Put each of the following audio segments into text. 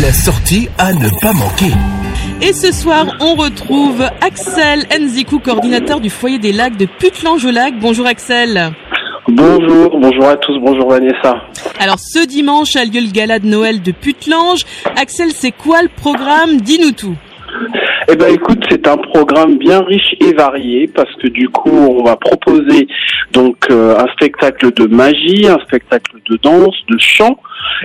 La sortie à ne pas manquer. Et ce soir, on retrouve Axel Enzikou, coordinateur du foyer des lacs de Putlange-au-Lac. Bonjour Axel. Bonjour, bonjour à tous, bonjour Vanessa. Alors ce dimanche a lieu le gala de Noël de Putlange. Axel, c'est quoi le programme? Dis-nous tout. Eh ben écoute, c'est un programme bien riche et varié parce que du coup, on va proposer donc euh, un spectacle de magie, un spectacle de danse, de chant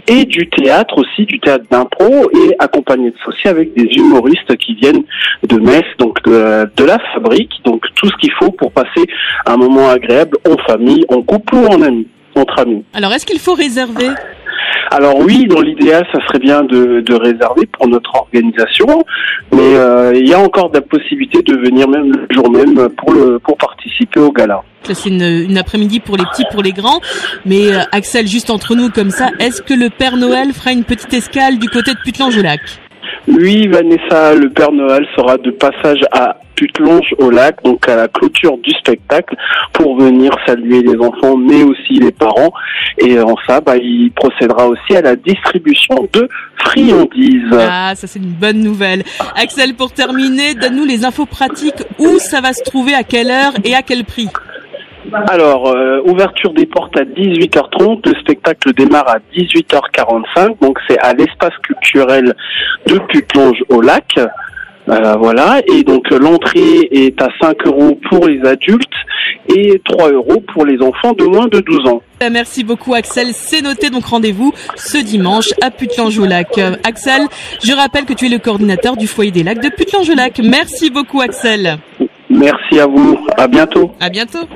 et du théâtre aussi, du théâtre d'impro et accompagné de aussi avec des humoristes qui viennent de Metz, donc de, de la fabrique, donc tout ce qu'il faut pour passer un moment agréable en famille, en couple ou en amis, entre amis. Alors est-ce qu'il faut réserver? Alors oui, dans l'idéal, ça serait bien de, de, réserver pour notre organisation, mais euh, il y a encore de la possibilité de venir même le jour même pour le pour participer au gala. C'est une, une après-midi pour les petits, pour les grands. Mais euh, Axel, juste entre nous comme ça, est-ce que le Père Noël fera une petite escale du côté de Putlange-au-Lac Oui, Vanessa, le Père Noël sera de passage à Putelonge au lac, donc à la clôture du spectacle, pour venir saluer les enfants, mais aussi les parents. Et en ça, bah, il procédera aussi à la distribution de friandises. Ah, ça c'est une bonne nouvelle. Axel, pour terminer, donne-nous les infos pratiques. Où ça va se trouver, à quelle heure et à quel prix? Alors, euh, ouverture des portes à 18h30, le spectacle démarre à 18h45, donc c'est à l'espace culturel de Putelonge au lac. Euh, voilà, et donc l'entrée est à 5 euros pour les adultes et 3 euros pour les enfants de moins de 12 ans. Merci beaucoup Axel, c'est noté donc rendez-vous ce dimanche à Putlange au lac. Axel, je rappelle que tu es le coordinateur du foyer des lacs de Putlange au lac. Merci beaucoup Axel. Merci à vous, à bientôt. À bientôt.